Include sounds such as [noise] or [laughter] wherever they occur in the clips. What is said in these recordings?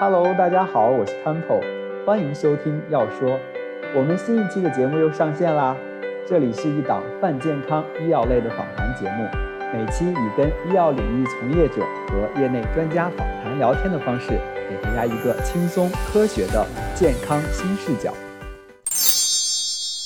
Hello，大家好，我是 Temple，欢迎收听要说。我们新一期的节目又上线啦！这里是一档泛健康医药类的访谈节目，每期以跟医药领域从业者和业内专家访谈聊天的方式，给大家一个轻松科学的健康新视角。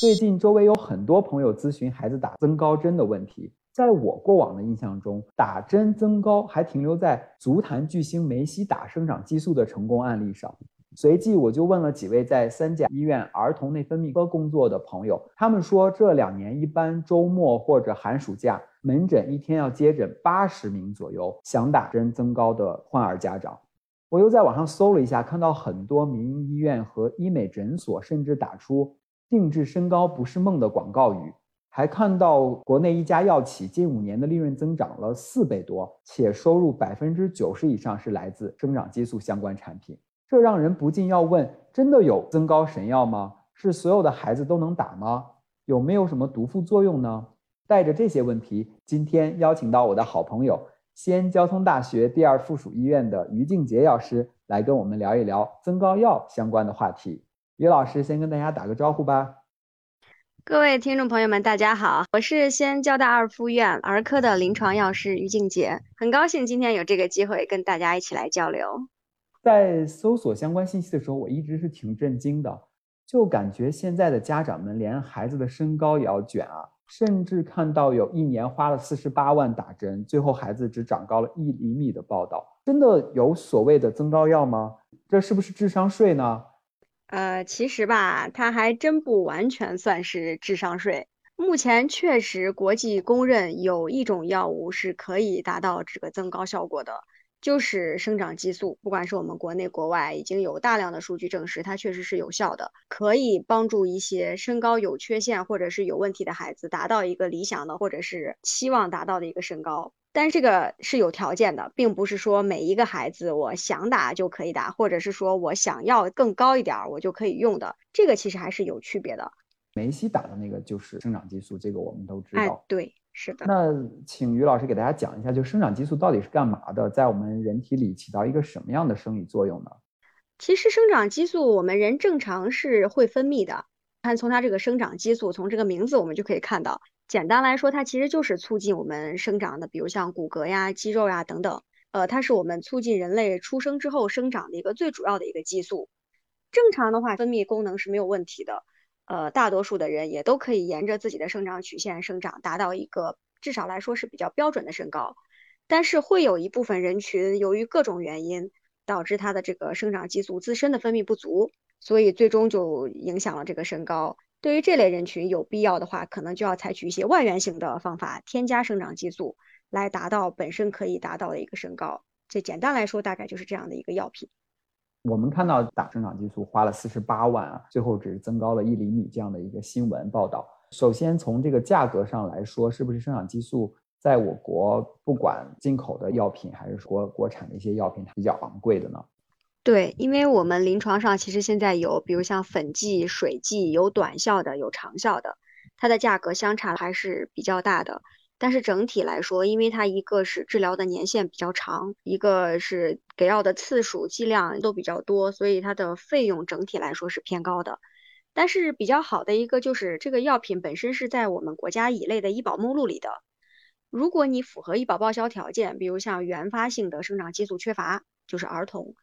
最近周围有很多朋友咨询孩子打增高针的问题。在我过往的印象中，打针增高还停留在足坛巨星梅西打生长激素的成功案例上。随即，我就问了几位在三甲医院儿童内分泌科工作的朋友，他们说这两年一般周末或者寒暑假，门诊一天要接诊八十名左右想打针增高的患儿家长。我又在网上搜了一下，看到很多民营医院和医美诊所甚至打出“定制身高不是梦”的广告语。还看到国内一家药企近五年的利润增长了四倍多，且收入百分之九十以上是来自生长激素相关产品，这让人不禁要问：真的有增高神药吗？是所有的孩子都能打吗？有没有什么毒副作用呢？带着这些问题，今天邀请到我的好朋友，西安交通大学第二附属医院的于静杰药师来跟我们聊一聊增高药相关的话题。于老师先跟大家打个招呼吧。各位听众朋友们，大家好，我是西安交大二附院儿科的临床药师于静杰，很高兴今天有这个机会跟大家一起来交流。在搜索相关信息的时候，我一直是挺震惊的，就感觉现在的家长们连孩子的身高也要卷啊，甚至看到有一年花了四十八万打针，最后孩子只长高了一厘米的报道，真的有所谓的增高药吗？这是不是智商税呢？呃，其实吧，它还真不完全算是智商税。目前确实国际公认有一种药物是可以达到这个增高效果的，就是生长激素。不管是我们国内国外，已经有大量的数据证实它确实是有效的，可以帮助一些身高有缺陷或者是有问题的孩子达到一个理想的或者是期望达到的一个身高。但是这个是有条件的，并不是说每一个孩子我想打就可以打，或者是说我想要更高一点我就可以用的。这个其实还是有区别的。梅西打的那个就是生长激素，这个我们都知道。哎，对，是的。那请于老师给大家讲一下，就生长激素到底是干嘛的，在我们人体里起到一个什么样的生理作用呢？其实生长激素我们人正常是会分泌的，看从它这个生长激素，从这个名字我们就可以看到。简单来说，它其实就是促进我们生长的，比如像骨骼呀、肌肉呀等等。呃，它是我们促进人类出生之后生长的一个最主要的一个激素。正常的话，分泌功能是没有问题的。呃，大多数的人也都可以沿着自己的生长曲线生长，达到一个至少来说是比较标准的身高。但是会有一部分人群由于各种原因，导致他的这个生长激素自身的分泌不足，所以最终就影响了这个身高。对于这类人群，有必要的话，可能就要采取一些外源性的方法，添加生长激素，来达到本身可以达到的一个身高。这简单来说，大概就是这样的一个药品。我们看到打生长激素花了四十八万啊，最后只增高了一厘米这样的一个新闻报道。首先从这个价格上来说，是不是生长激素在我国不管进口的药品还是国国产的一些药品它比较昂贵的呢？对，因为我们临床上其实现在有，比如像粉剂、水剂，有短效的，有长效的，它的价格相差还是比较大的。但是整体来说，因为它一个是治疗的年限比较长，一个是给药的次数、剂量都比较多，所以它的费用整体来说是偏高的。但是比较好的一个就是这个药品本身是在我们国家乙类的医保目录里的。如果你符合医保报销条件，比如像原发性的生长激素缺乏，就是儿童。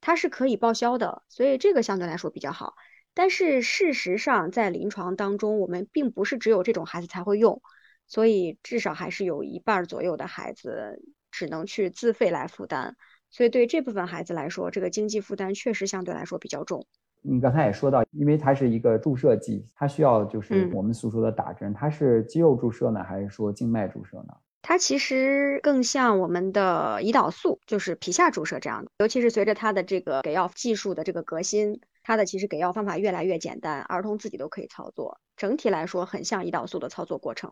它是可以报销的，所以这个相对来说比较好。但是事实上，在临床当中，我们并不是只有这种孩子才会用，所以至少还是有一半左右的孩子只能去自费来负担。所以对这部分孩子来说，这个经济负担确实相对来说比较重。你刚才也说到，因为它是一个注射剂，它需要就是我们所说的打针，它是肌肉注射呢，还是说静脉注射呢？它其实更像我们的胰岛素，就是皮下注射这样的。尤其是随着它的这个给药技术的这个革新，它的其实给药方法越来越简单，儿童自己都可以操作。整体来说，很像胰岛素的操作过程。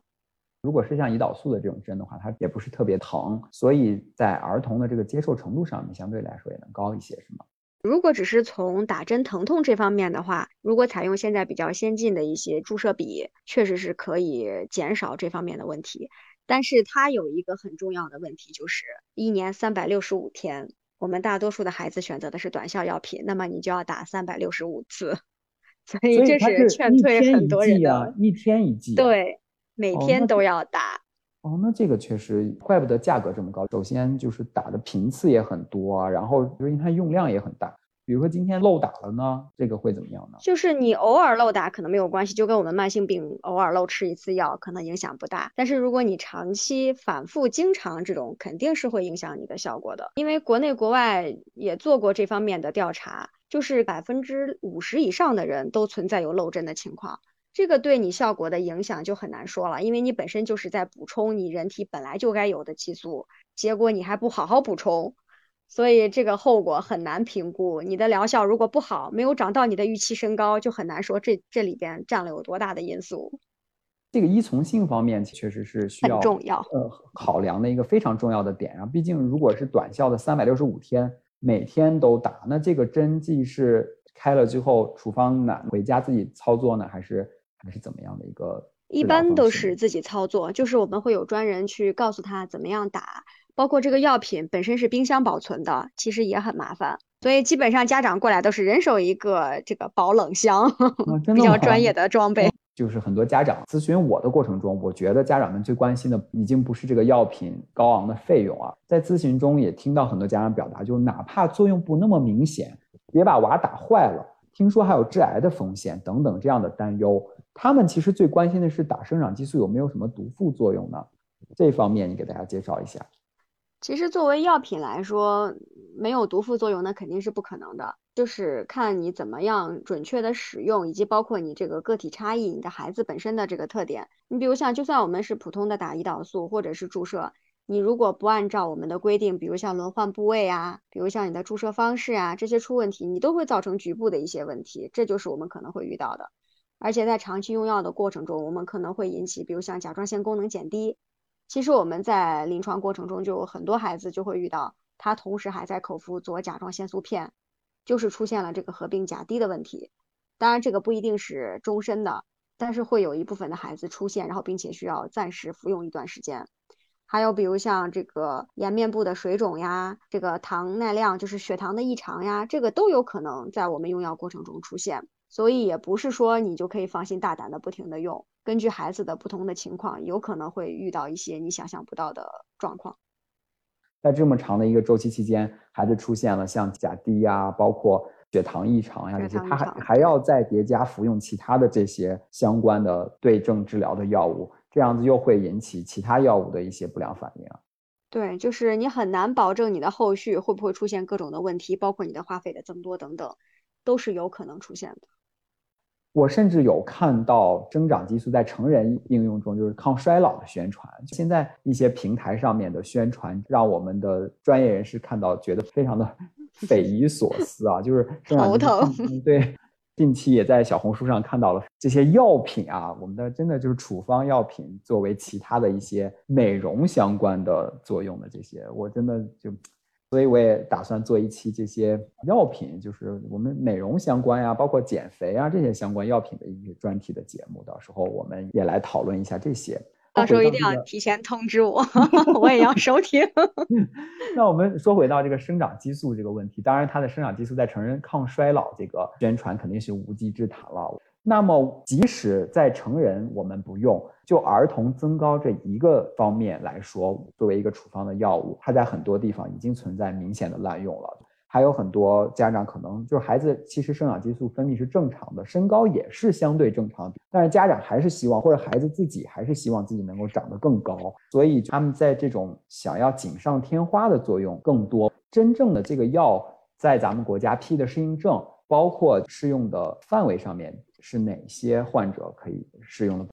如果是像胰岛素的这种针的话，它也不是特别疼，所以在儿童的这个接受程度上面，相对来说也能高一些，是吗？如果只是从打针疼痛这方面的话，如果采用现在比较先进的一些注射笔，确实是可以减少这方面的问题。但是它有一个很重要的问题，就是一年三百六十五天，我我们大多数的孩子选择的是短效药品，那么你就要打三百六十五次，[laughs] 所以这是劝退很多人的。一天一剂，对，每天都要打。哦，那这个确实，怪不得价格这么高。首先就是打的频次也很多啊，然后因为它用量也很大。比如说今天漏打了呢，这个会怎么样呢？就是你偶尔漏打可能没有关系，就跟我们慢性病偶尔漏吃一次药可能影响不大。但是如果你长期反复经常这种，肯定是会影响你的效果的。因为国内国外也做过这方面的调查，就是百分之五十以上的人都存在有漏针的情况，这个对你效果的影响就很难说了，因为你本身就是在补充你人体本来就该有的激素，结果你还不好好补充。所以这个后果很难评估，你的疗效如果不好，没有长到你的预期身高，就很难说这这里边占了有多大的因素。这个依从性方面确实是需要重要呃考量的一个非常重要的点啊。毕竟如果是短效的三百六十五天，每天都打，那这个针剂是开了之后处方呢，回家自己操作呢，还是还是怎么样的一个？一般都是自己操作，就是我们会有专人去告诉他怎么样打。包括这个药品本身是冰箱保存的，其实也很麻烦，所以基本上家长过来都是人手一个这个保冷箱，[laughs] 比较专业的装备。就是很多家长咨询我的过程中，我觉得家长们最关心的已经不是这个药品高昂的费用啊，在咨询中也听到很多家长表达，就是哪怕作用不那么明显，别把娃打坏了，听说还有致癌的风险等等这样的担忧，他们其实最关心的是打生长激素有没有什么毒副作用呢？这方面你给大家介绍一下。其实作为药品来说，没有毒副作用那肯定是不可能的，就是看你怎么样准确的使用，以及包括你这个个体差异，你的孩子本身的这个特点。你比如像，就算我们是普通的打胰岛素或者是注射，你如果不按照我们的规定，比如像轮换部位啊，比如像你的注射方式啊，这些出问题，你都会造成局部的一些问题，这就是我们可能会遇到的。而且在长期用药的过程中，我们可能会引起，比如像甲状腺功能减低。其实我们在临床过程中就有很多孩子就会遇到，他同时还在口服左甲状腺素片，就是出现了这个合并甲低的问题。当然这个不一定是终身的，但是会有一部分的孩子出现，然后并且需要暂时服用一段时间。还有比如像这个颜面部的水肿呀，这个糖耐量就是血糖的异常呀，这个都有可能在我们用药过程中出现。所以也不是说你就可以放心大胆的不停的用，根据孩子的不同的情况，有可能会遇到一些你想象不到的状况。在这么长的一个周期期间，孩子出现了像甲低呀，包括血糖异常呀这些，他还还要再叠加服用其他的这些相关的对症治疗的药物，这样子又会引起其他药物的一些不良反应。对，就是你很难保证你的后续会不会出现各种的问题，包括你的花费的增多等等，都是有可能出现的。我甚至有看到生长激素在成人应用中，就是抗衰老的宣传。现在一些平台上面的宣传，让我们的专业人士看到，觉得非常的 [laughs] 匪夷所思啊！就是头疼。对，近期也在小红书上看到了这些药品啊，我们的真的就是处方药品，作为其他的一些美容相关的作用的这些，我真的就。所以我也打算做一期这些药品，就是我们美容相关呀，包括减肥啊这些相关药品的一些专题的节目。到时候我们也来讨论一下这些。到时候一定要提前通知我，[laughs] 我也要收听。[laughs] 那我们说回到这个生长激素这个问题，当然它的生长激素在成人抗衰老这个宣传肯定是无稽之谈了。那么，即使在成人我们不用，就儿童增高这一个方面来说，作为一个处方的药物，它在很多地方已经存在明显的滥用了。还有很多家长可能就是孩子其实生长激素分泌是正常的，身高也是相对正常，但是家长还是希望，或者孩子自己还是希望自己能够长得更高，所以他们在这种想要锦上添花的作用更多。真正的这个药在咱们国家批的适应症，包括适用的范围上面。是哪些患者可以适用的？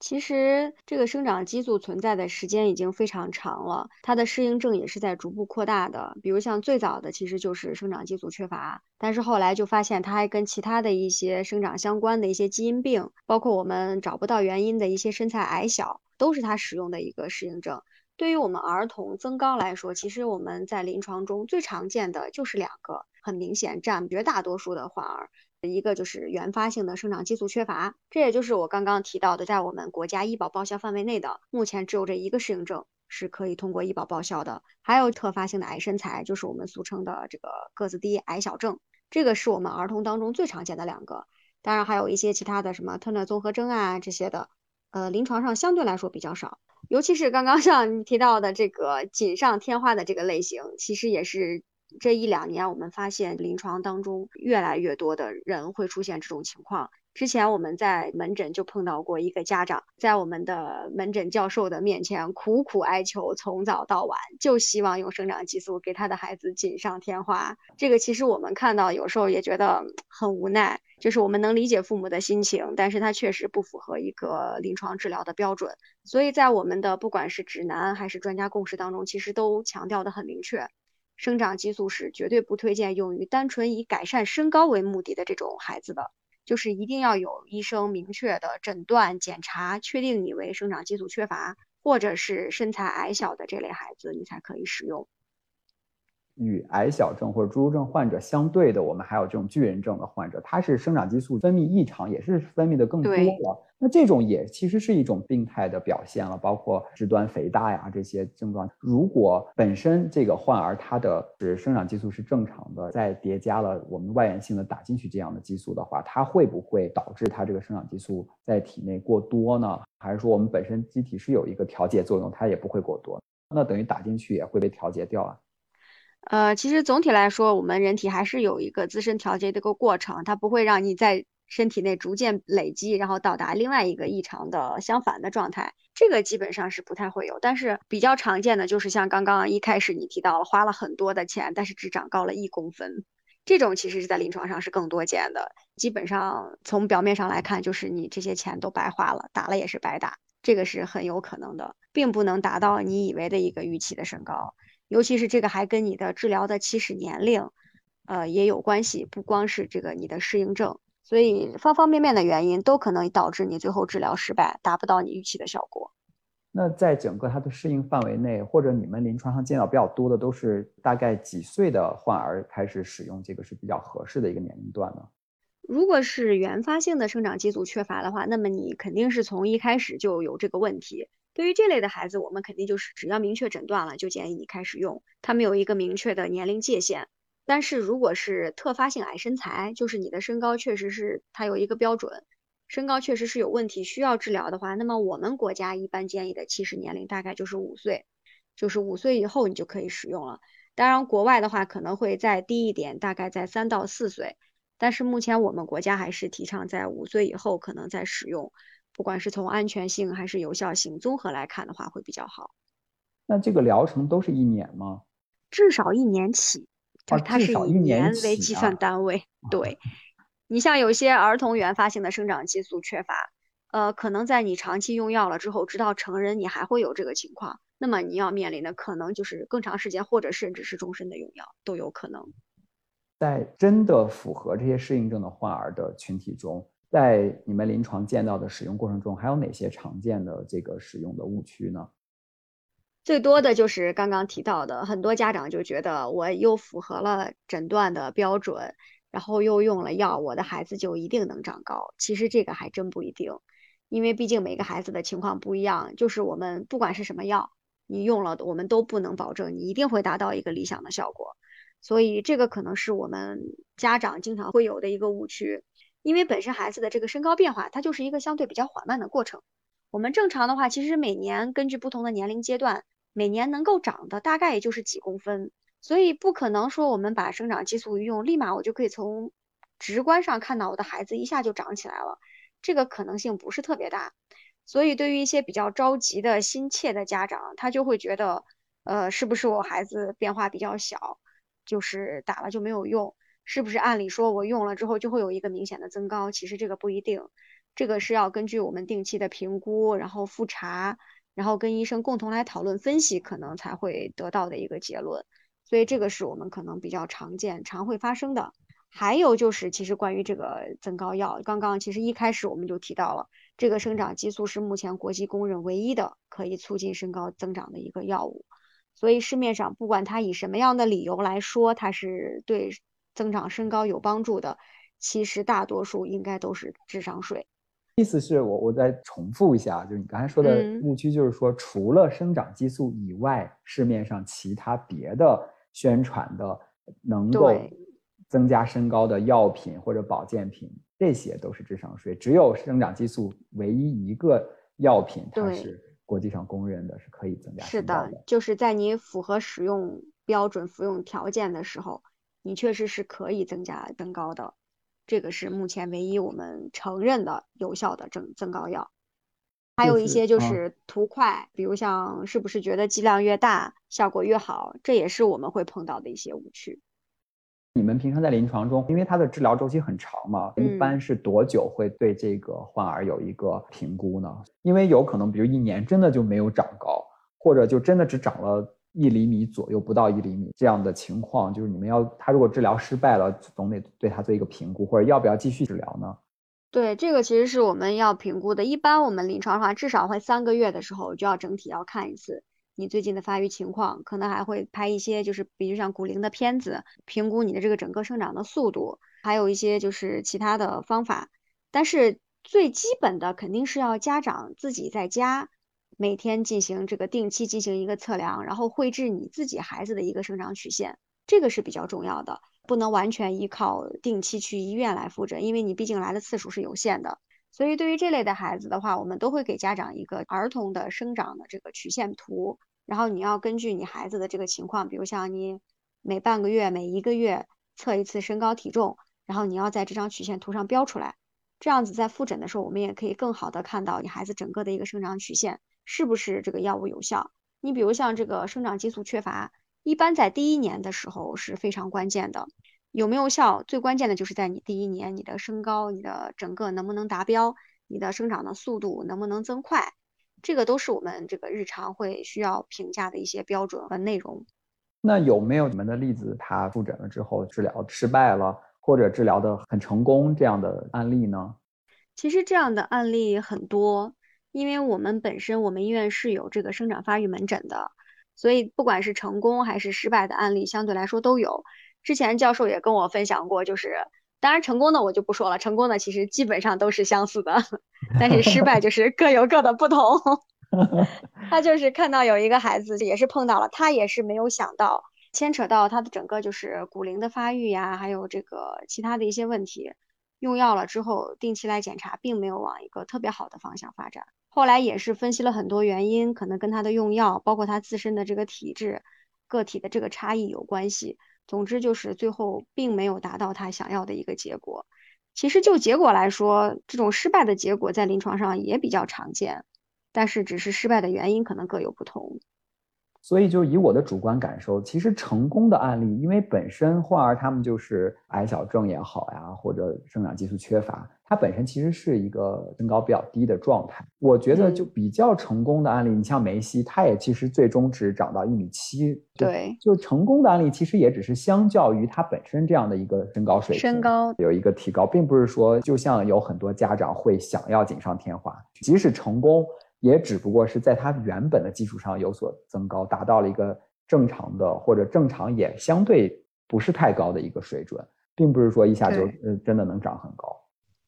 其实这个生长激素存在的时间已经非常长了，它的适应症也是在逐步扩大的。比如像最早的其实就是生长激素缺乏，但是后来就发现它还跟其他的一些生长相关的一些基因病，包括我们找不到原因的一些身材矮小，都是它使用的一个适应症。对于我们儿童增高来说，其实我们在临床中最常见的就是两个，很明显占绝大多数的患儿。一个就是原发性的生长激素缺乏，这也就是我刚刚提到的，在我们国家医保报销范围内的，目前只有这一个适应症，是可以通过医保报销的。还有特发性的矮身材，就是我们俗称的这个个子低矮小症，这个是我们儿童当中最常见的两个。当然还有一些其他的什么特纳综合征啊这些的，呃，临床上相对来说比较少。尤其是刚刚像你提到的这个锦上添花的这个类型，其实也是这一两年我们发现临床当中越来越多的人会出现这种情况。之前我们在门诊就碰到过一个家长，在我们的门诊教授的面前苦苦哀求，从早到晚就希望用生长激素给他的孩子锦上添花。这个其实我们看到有时候也觉得很无奈，就是我们能理解父母的心情，但是他确实不符合一个临床治疗的标准。所以在我们的不管是指南还是专家共识当中，其实都强调的很明确，生长激素是绝对不推荐用于单纯以改善身高为目的的这种孩子的。就是一定要有医生明确的诊断检查，确定你为生长激素缺乏，或者是身材矮小的这类孩子，你才可以使用。与矮小症或者侏儒症患者相对的，我们还有这种巨人症的患者，他是生长激素分泌异常，也是分泌的更多了。那这种也其实是一种病态的表现了，包括肢端肥大呀这些症状。如果本身这个患儿他的是生长激素是正常的，再叠加了我们外源性的打进去这样的激素的话，它会不会导致他这个生长激素在体内过多呢？还是说我们本身机体是有一个调节作用，它也不会过多？那等于打进去也会被调节掉啊？呃，其实总体来说，我们人体还是有一个自身调节的一个过程，它不会让你在身体内逐渐累积，然后到达另外一个异常的相反的状态。这个基本上是不太会有，但是比较常见的就是像刚刚一开始你提到了，花了很多的钱，但是只长高了一公分，这种其实是在临床上是更多见的。基本上从表面上来看，就是你这些钱都白花了，打了也是白打，这个是很有可能的，并不能达到你以为的一个预期的身高。尤其是这个还跟你的治疗的起始年龄，呃也有关系，不光是这个你的适应症，所以方方面面的原因都可能导致你最后治疗失败，达不到你预期的效果。那在整个它的适应范围内，或者你们临床上见到比较多的都是大概几岁的患儿开始使用这个是比较合适的一个年龄段呢？如果是原发性的生长激素缺乏的话，那么你肯定是从一开始就有这个问题。对于这类的孩子，我们肯定就是只要明确诊断了，就建议你开始用。他们有一个明确的年龄界限。但是如果是特发性矮身材，就是你的身高确实是它有一个标准，身高确实是有问题需要治疗的话，那么我们国家一般建议的起始年龄大概就是五岁，就是五岁以后你就可以使用了。当然，国外的话可能会再低一点，大概在三到四岁。但是目前我们国家还是提倡在五岁以后可能再使用。不管是从安全性还是有效性综合来看的话，会比较好。那这个疗程都是一年吗？至少一年起，就是它是以年为计算单位。对，你像有些儿童原发性的生长激素缺乏，呃，可能在你长期用药了之后，直到成人你还会有这个情况，那么你要面临的可能就是更长时间，或者甚至是终身的用药都有可能。在真的符合这些适应症的患儿的群体中。在你们临床见到的使用过程中，还有哪些常见的这个使用的误区呢？最多的就是刚刚提到的，很多家长就觉得我又符合了诊断的标准，然后又用了药，我的孩子就一定能长高。其实这个还真不一定，因为毕竟每个孩子的情况不一样。就是我们不管是什么药，你用了，我们都不能保证你一定会达到一个理想的效果。所以这个可能是我们家长经常会有的一个误区。因为本身孩子的这个身高变化，它就是一个相对比较缓慢的过程。我们正常的话，其实每年根据不同的年龄阶段，每年能够长的大概也就是几公分，所以不可能说我们把生长激素一用，立马我就可以从直观上看到我的孩子一下就长起来了，这个可能性不是特别大。所以对于一些比较着急的心切的家长，他就会觉得，呃，是不是我孩子变化比较小，就是打了就没有用。是不是按理说我用了之后就会有一个明显的增高？其实这个不一定，这个是要根据我们定期的评估，然后复查，然后跟医生共同来讨论分析，可能才会得到的一个结论。所以这个是我们可能比较常见、常会发生的。还有就是，其实关于这个增高药，刚刚其实一开始我们就提到了，这个生长激素是目前国际公认唯一的可以促进身高增长的一个药物。所以市面上不管它以什么样的理由来说，它是对。增长身高有帮助的，其实大多数应该都是智商税。意思是我我再重复一下，就是你刚才说的嗯误区，就是说除了生长激素以外，市面上其他别的宣传的能够增加身高的药品或者保健品，这些都是智商税。只有生长激素唯一一个药品，它是国际上公认的，是可以增加是身高的，就是在你符合使用标准、服用条件的时候，你确实是可以增加增高的。这个是目前唯一我们承认的有效的增增高药。还有一些就是图快，比如像是不是觉得剂量越大效果越好，这也是我们会碰到的一些误区。你们平常在临床中，因为它的治疗周期很长嘛，一嗯般是多久会对这个患儿有一个评估呢？因为有可能，比如一年真的就没有长高，或者就真的只长了一厘米左右，不到一厘米这样的情况，就是你们要他如果治疗失败了，总得对他做一个评估，或者要不要继续治疗呢？对，这个其实是我们要评估的。一般我们临床上至少会三个月的时候就要整体要看一次你最近的发育情况，可能还会拍一些就是比如像骨龄的片子，评估你的这个整个生长的速度，还有一些就是其他的方法。但是最基本的肯定是要家长自己在家每天进行这个定期进行一个测量，然后绘制你自己孩子的一个生长曲线，这个是比较重要的。不能完全依靠定期去医院来复诊，因为你毕竟来的次数是有限的。所以对于这类的孩子的话，我们都会给家长一个儿童的生长的这个曲线图，然后你要根据你孩子的这个情况，比如像你每半个月、每一个月测一次身高体重，然后你要在这张曲线图上标出来，这样子在复诊的时候，我们也可以更好的看到你孩子整个的一个生长曲线是不是这个药物有效。你比如像这个生长激素缺乏。一般在第一年的时候是非常关键的，有没有效？最关键的就是在你第一年，你的身高、你的整个能不能达标，你的生长的速度能不能增快，这个都是我们这个日常会需要评价的一些标准和内容。那有没有你们的例子，他复诊了之后治疗失败了，或者治疗的很成功这样的案例呢？其实这样的案例很多，因为我们本身我们医院是有这个生长发育门诊的。所以，不管是成功还是失败的案例，相对来说都有。之前教授也跟我分享过，就是当然成功的我就不说了，成功的其实基本上都是相似的，[laughs] 但是失败就 [laughs] 是各有各的不同。[laughs] 他就是看到有一个孩子也是碰到了，他也是没有想到牵扯到他的整个就是骨龄的发育呀，还有这个其他的一些问题，用药了之后定期来检查，并没有往一个特别好的方向发展。后来也是分析了很多原因，可能跟他的用药，包括他自身的这个体质、个体的这个差异有关系。总之就是最后并没有达到他想要的一个结果。其实就结果来说，这种失败的结果在临床上也比较常见，但是只是失败的原因可能各有不同。所以，就以我的主观感受，其实成功的案例，因为本身患儿他们就是矮小症也好呀，或者生长激素缺乏，它本身其实是一个身高比较低的状态。我觉得就比较成功的案例，你像梅西，他也其实最终只长到一米七。对，就成功的案例，其实也只是相较于他本身这样的一个身高水平，身高有一个提高，并不是说就像有很多家长会想要锦上添花，即使成功。也只不过是在它原本的基础上有所增高，达到了一个正常的或者正常也相对不是太高的一个水准，并不是说一下就呃真的能长很高。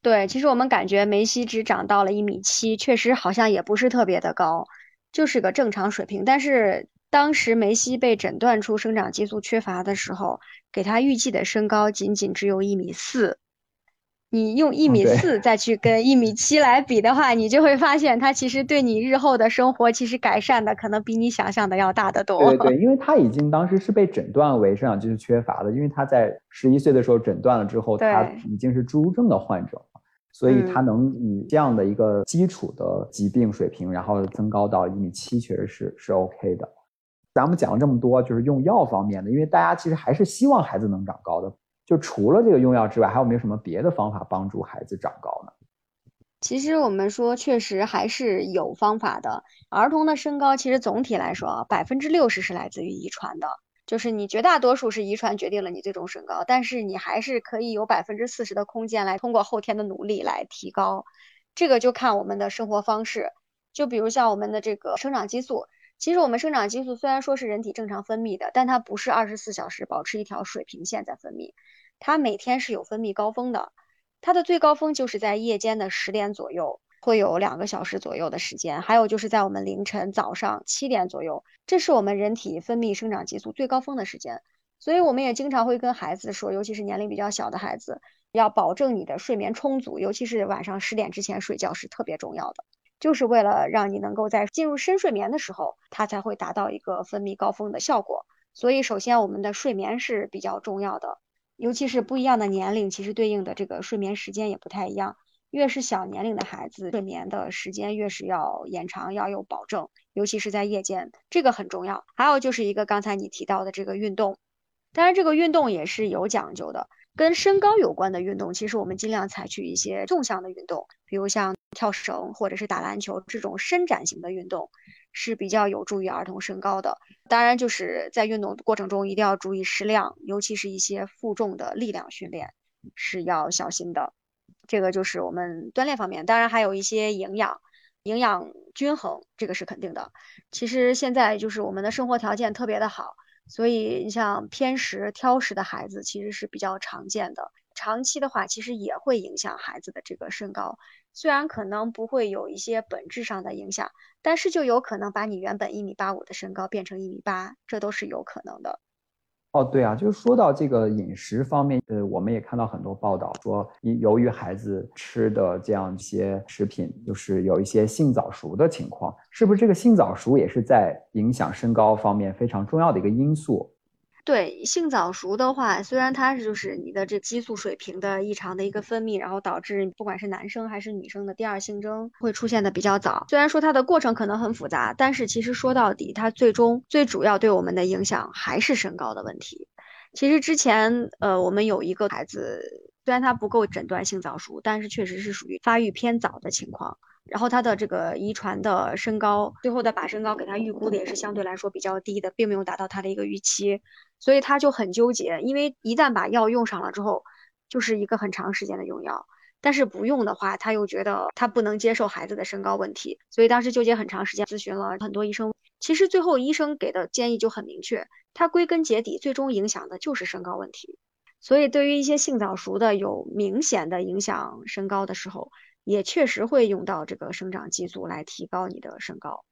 对，其实我们感觉梅西只长到了一米七，确实好像也不是特别的高，就是个正常水平。但是当时梅西被诊断出生长激素缺乏的时候，给他预计的身高仅仅只有一米四。你用一米四再去跟一米七来比的话，你就会发现它其实对你日后的生活其实改善的可能比你想象的要大得多。对对，[laughs] 因为他已经当时是被诊断为生长激素缺乏的，因为他在十一岁的时候诊断了之后，他已经是侏儒症的患者了，所以他能以这样的一个基础的疾病水平，然后增高到一米七，确实是是 OK 的。咱们讲了这么多，就是用药方面的，因为大家其实还是希望孩子能长高的。就除了这个用药之外，还有没有什么别的方法帮助孩子长高呢？其实我们说，确实还是有方法的。儿童的身高其实总体来说啊，百分之六十是来自于遗传的，就是你绝大多数是遗传决定了你最终身高，但是你还是可以有百分之四十的空间来通过后天的努力来提高。这个就看我们的生活方式。就比如像我们的这个生长激素，其实我们生长激素虽然说是人体正常分泌的，但它不是二十四小时保持一条水平线在分泌。它每天是有分泌高峰的，它的最高峰就是在夜间的十点左右，会有两个小时左右的时间，还有就是在我们凌晨早上七点左右，这是我们人体分泌生长激素最高峰的时间。所以我们也经常会跟孩子说，尤其是年龄比较小的孩子，要保证你的睡眠充足，尤其是晚上十点之前睡觉是特别重要的，就是为了让你能够在进入深睡眠的时候，它才会达到一个分泌高峰的效果。所以，首先我们的睡眠是比较重要的。尤其是不一样的年龄，其实对应的这个睡眠时间也不太一样。越是小年龄的孩子，睡眠的时间越是要延长，要有保证，尤其是在夜间，这个很重要。还有就是一个刚才你提到的这个运动，当然这个运动也是有讲究的。跟身高有关的运动，其实我们尽量采取一些纵向的运动，比如像跳绳或者是打篮球这种伸展型的运动。是比较有助于儿童身高的，当然就是在运动过程中一定要注意适量，尤其是一些负重的力量训练是要小心的。这个就是我们锻炼方面，当然还有一些营养，营养均衡，这个是肯定的。其实现在就是我们的生活条件特别的好，所以你像偏食、挑食的孩子其实是比较常见的。长期的话，其实也会影响孩子的这个身高。虽然可能不会有一些本质上的影响，但是就有可能把你原本一米八五的身高变成一米八，这都是有可能的。哦，对啊，就是说到这个饮食方面，呃，我们也看到很多报道说，由于孩子吃的这样一些食品，就是有一些性早熟的情况，是不是这个性早熟也是在影响身高方面非常重要的一个因素？对性早熟的话，虽然它是就是你的这激素水平的异常的一个分泌，然后导致不管是男生还是女生的第二性征会出现的比较早。虽然说它的过程可能很复杂，但是其实说到底，它最终最主要对我们的影响还是身高的问题。其实之前呃，我们有一个孩子，虽然他不够诊断性早熟，但是确实是属于发育偏早的情况。然后他的这个遗传的身高，最后的把身高给他预估的也是相对来说比较低的，并没有达到他的一个预期，所以他就很纠结。因为一旦把药用上了之后，就是一个很长时间的用药，但是不用的话，他又觉得他不能接受孩子的身高问题，所以当时纠结很长时间，咨询了很多医生。其实最后医生给的建议就很明确，他归根结底最终影响的就是身高问题。所以对于一些性早熟的有明显的影响身高的时候，也确实会用到这个生长激素来提高你的身高。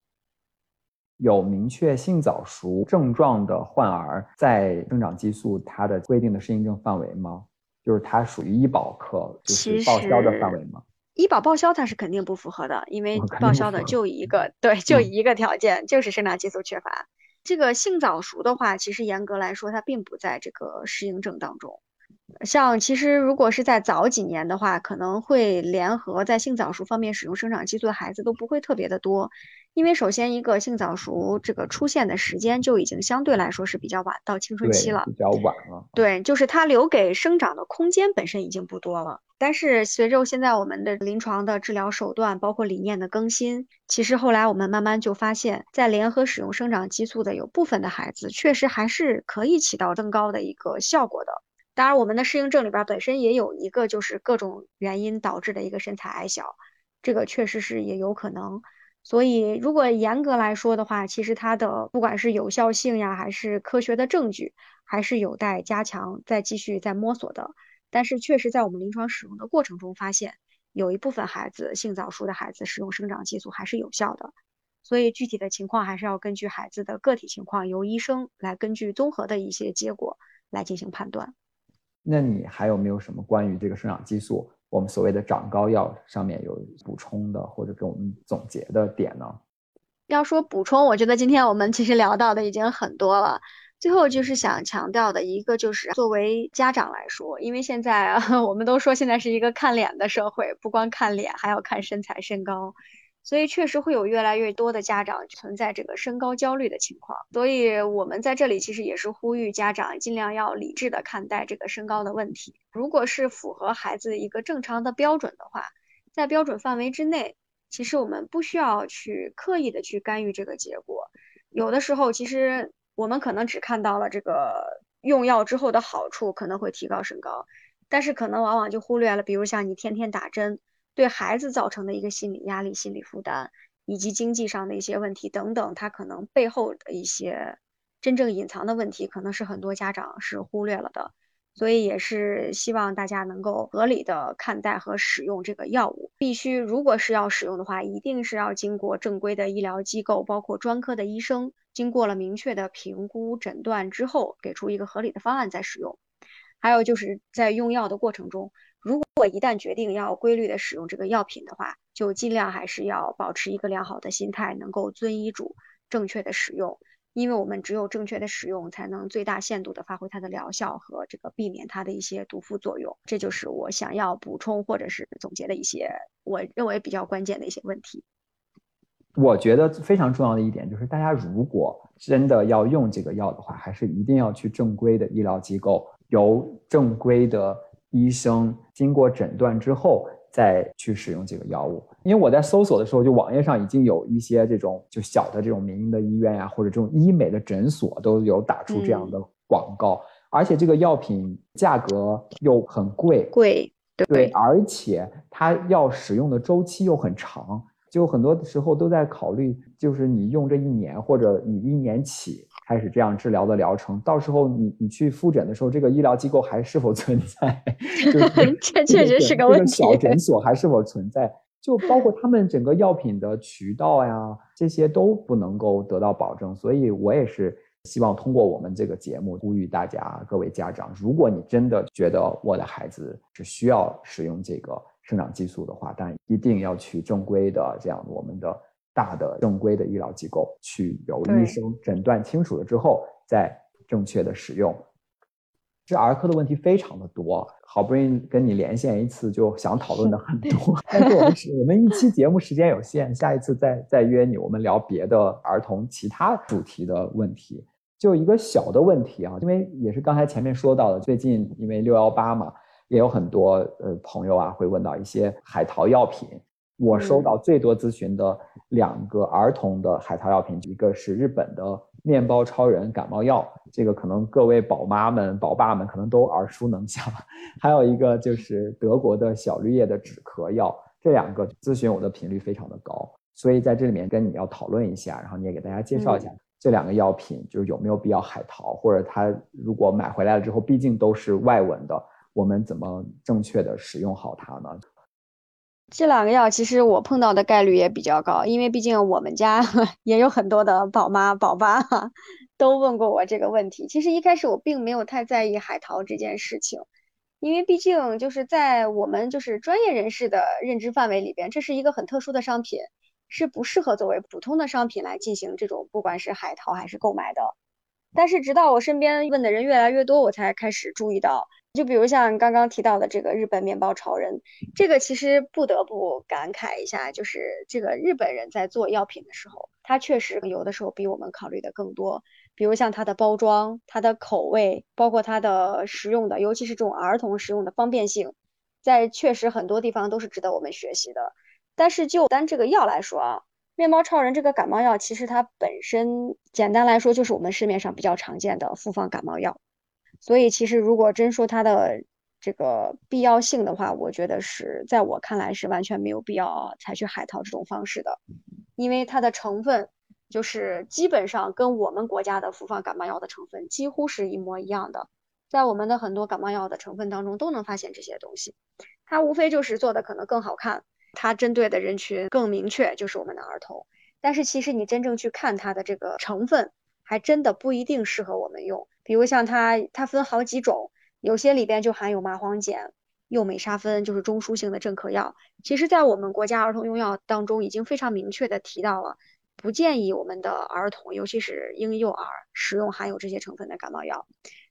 有明确性早熟症状的患儿，在生长激素它的规定的适应症范围吗？就是它属于医保可就是报销的范围吗？医保报销它是肯定不符合的，因为报销的就一个对，就一个条件，就是生长激素缺乏。这个性早熟的话，其实严格来说，它并不在这个适应症当中。像其实如果是在早几年的话，可能会联合在性早熟方面使用生长激素的孩子都不会特别的多，因为首先一个性早熟这个出现的时间就已经相对来说是比较晚，到青春期了，比较晚了。对，就是它留给生长的空间本身已经不多了。但是随着现在我们的临床的治疗手段，包括理念的更新，其实后来我们慢慢就发现，在联合使用生长激素的有部分的孩子，确实还是可以起到增高的一个效果的。当然，我们的适应症里边本身也有一个，就是各种原因导致的一个身材矮小，这个确实是也有可能。所以，如果严格来说的话，其实它的不管是有效性呀，还是科学的证据，还是有待加强、再继续再摸索的。但是，确实在我们临床使用的过程中发现，有一部分孩子性早熟的孩子使用生长激素还是有效的。所以，具体的情况还是要根据孩子的个体情况，由医生来根据综合的一些结果来进行判断。那你还有没有什么关于这个生长激素，我们所谓的长高药上面有补充的，或者给我们总结的点呢？要说补充，我觉得今天我们其实聊到的已经很多了。最后就是想强调的一个，就是作为家长来说，因为现在 [laughs] 我们都说现在是一个看脸的社会，不光看脸，还要看身材、身高。所以确实会有越来越多的家长存在这个身高焦虑的情况，所以我们在这里其实也是呼吁家长尽量要理智的看待这个身高的问题。如果是符合孩子一个正常的标准的话，在标准范围之内，其实我们不需要去刻意的去干预这个结果。有的时候，其实我们可能只看到了这个用药之后的好处可能会提高身高，但是可能往往就忽略了，比如像你天天打针。对孩子造成的一个心理压力、心理负担，以及经济上的一些问题等等，他可能背后的一些真正隐藏的问题，可能是很多家长是忽略了的。所以也是希望大家能够合理的看待和使用这个药物。必须如果是要使用的话，一定是要经过正规的医疗机构，包括专科的医生，经过了明确的评估诊断之后，给出一个合理的方案再使用。还有就是在用药的过程中，如果一旦决定要规律的使用这个药品的话，就尽量还是要保持一个良好的心态，能够遵医嘱，正确的使用。因为我们只有正确的使用，才能最大限度的发挥它的疗效和这个避免它的一些毒副作用。这就是我想要补充或者是总结的一些我认为比较关键的一些问题。我觉得非常重要的一点就是，大家如果真的要用这个药的话，还是一定要去正规的医疗机构，由正规的医生经过诊断之后。再去使用这个药物，因为我在搜索的时候，就网页上已经有一些这种就小的这种民营的医院呀，或者这种医美的诊所都有打出这样的广告，而且这个药品价格又很贵，贵对，而且它要使用的周期又很长。就很多时候都在考虑，就是你用这一年，或者你一年起开始这样治疗的疗程，到时候你你去复诊的时候，这个医疗机构还是否存在？[laughs] 这确实是个问题。小诊 [laughs] 所还是否存在？就包括他们整个药品的渠道呀，这些都不能够得到保证。所以我也是希望通过我们这个节目呼吁大家，各位家长，如果你真的觉得我的孩子是需要使用这个。生长激素的话，但一定要去正规的这样我们的大的正规的医疗机构去，由医生诊断清楚了之后再正确的使用。这儿科的问题非常的多，好不容易跟你连线一次，就想讨论的很多。但是我们是我们一期节目时间有限，下一次再再约你，我们聊别的儿童其他主题的问题。就一个小的问题啊，因为也是刚才前面说到的，最近因为六幺八嘛。也有很多呃朋友啊会问到一些海淘药品，我收到最多咨询的两个儿童的海淘药品，一个是日本的面包超人感冒药，这个可能各位宝妈们、宝爸们可能都耳熟能详，[laughs] 还有一个就是德国的小绿叶的止咳药，这两个咨询我的频率非常的高，所以在这里面跟你要讨论一下，然后你也给大家介绍一下这两个药品，就是有没有必要海淘，或者它如果买回来了之后，毕竟都是外文的。我们怎么正确的使用好它呢？这两个药其实我碰到的概率也比较高，因为毕竟我们家 [laughs] 也有很多的宝妈宝爸 [laughs] 都问过我这个问题。其实一开始我并没有太在意海淘这件事情，因为毕竟就是在我们就是专业人士的认知范围里边，这是一个很特殊的商品，是不适合作为普通的商品来进行这种不管是海淘还是购买的。但是直到我身边问的人越来越多，我才开始注意到。就比如像刚刚提到的这个日本面包超人，这个其实不得不感慨一下，就是这个日本人在做药品的时候，他确实有的时候比我们考虑的更多。比如像它的包装、它的口味，包括它的食用的，尤其是这种儿童食用的方便性，在确实很多地方都是值得我们学习的。但是就单这个药来说啊，面包超人这个感冒药，其实它本身简单来说就是我们市面上比较常见的复方感冒药。所以，其实如果真说它的这个必要性的话，我觉得是在我看来是完全没有必要采取海淘这种方式的，因为它的成分就是基本上跟我们国家的复方感冒药的成分几乎是一模一样的，在我们的很多感冒药的成分当中都能发现这些东西，它无非就是做的可能更好看，它针对的人群更明确，就是我们的儿童，但是其实你真正去看它的这个成分，还真的不一定适合我们用。比如像它，它分好几种，有些里边就含有麻黄碱、右美沙芬，就是中枢性的镇咳药。其实，在我们国家儿童用药当中，已经非常明确的提到了，不建议我们的儿童，尤其是婴幼儿使用含有这些成分的感冒药。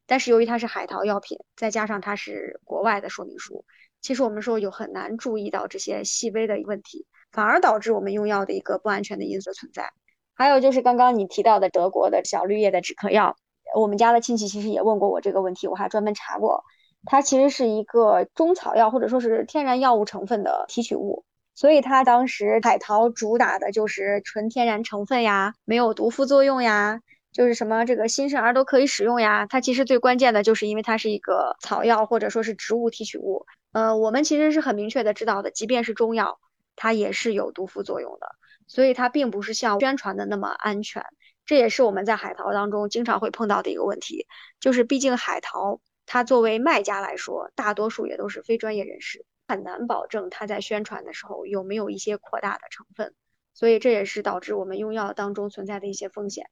但是由于它是海淘药品，再加上它是国外的说明书，其实我们说有很难注意到这些细微的问题，反而导致我们用药的一个不安全的因素存在。还有就是刚刚你提到的德国的小绿叶的止咳药。我们家的亲戚其实也问过我这个问题，我还专门查过，它其实是一个中草药或者说是天然药物成分的提取物，所以它当时海淘主打的就是纯天然成分呀，没有毒副作用呀，就是什么这个新生儿都可以使用呀。它其实最关键的就是因为它是一个草药或者说是植物提取物，呃，我们其实是很明确的知道的，即便是中药，它也是有毒副作用的，所以它并不是像宣传的那么安全。这也是我们在海淘当中经常会碰到的一个问题，就是毕竟海淘它作为卖家来说，大多数也都是非专业人士，很难保证他在宣传的时候有没有一些扩大的成分，所以这也是导致我们用药当中存在的一些风险。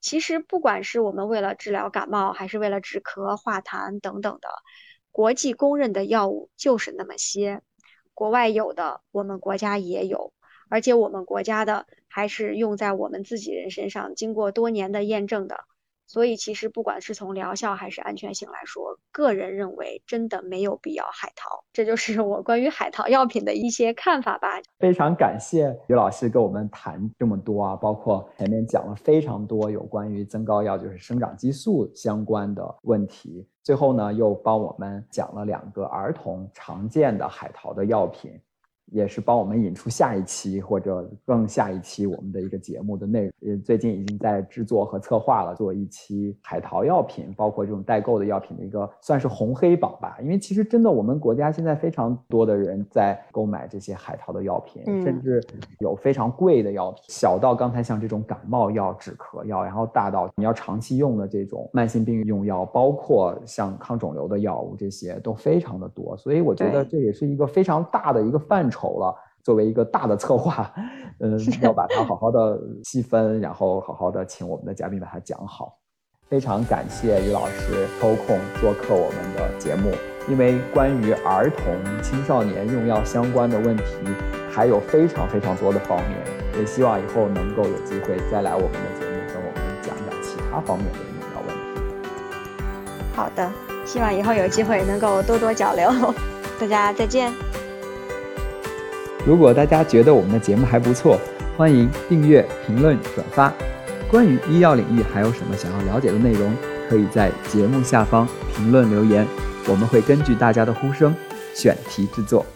其实不管是我们为了治疗感冒，还是为了止咳、化痰等等的，国际公认的药物就是那么些，国外有的，我们国家也有，而且我们国家的还是用在我们自己人身上，经过多年的验证的。所以，其实不管是从疗效还是安全性来说，个人认为真的没有必要海淘。这就是我关于海淘药品的一些看法吧。非常感谢于老师跟我们谈这么多啊，包括前面讲了非常多有关于增高药，就是生长激素相关的问题。最后呢，又帮我们讲了两个儿童常见的海淘的药品。也是帮我们引出下一期或者更下一期我们的一个节目的内容。呃，最近已经在制作和策划了，做一期海淘药品，包括这种代购的药品的一个算是红黑榜吧。因为其实真的，我们国家现在非常多的人在购买这些海淘的药品，甚至有非常贵的药品，小到刚才像这种感冒药、止咳药，然后大到你要长期用的这种慢性病用药，包括像抗肿瘤的药物，这些都非常的多。所以我觉得这也是一个非常大的一个范畴。丑了，作为一个大的策划，嗯，[laughs] 要把它好好的细分，然后好好的请我们的嘉宾把它讲好。非常感谢于老师抽空做客我们的节目，因为关于儿童、青少年用药相关的问题还有非常非常多的方面，也希望以后能够有机会再来我们的节目，跟我们讲讲其他方面的用药问题。好的，希望以后有机会能够多多交流。[laughs] 大家再见。如果大家觉得我们的节目还不错，欢迎订阅、评论、转发。关于医药领域还有什么想要了解的内容，可以在节目下方评论留言，我们会根据大家的呼声选题制作。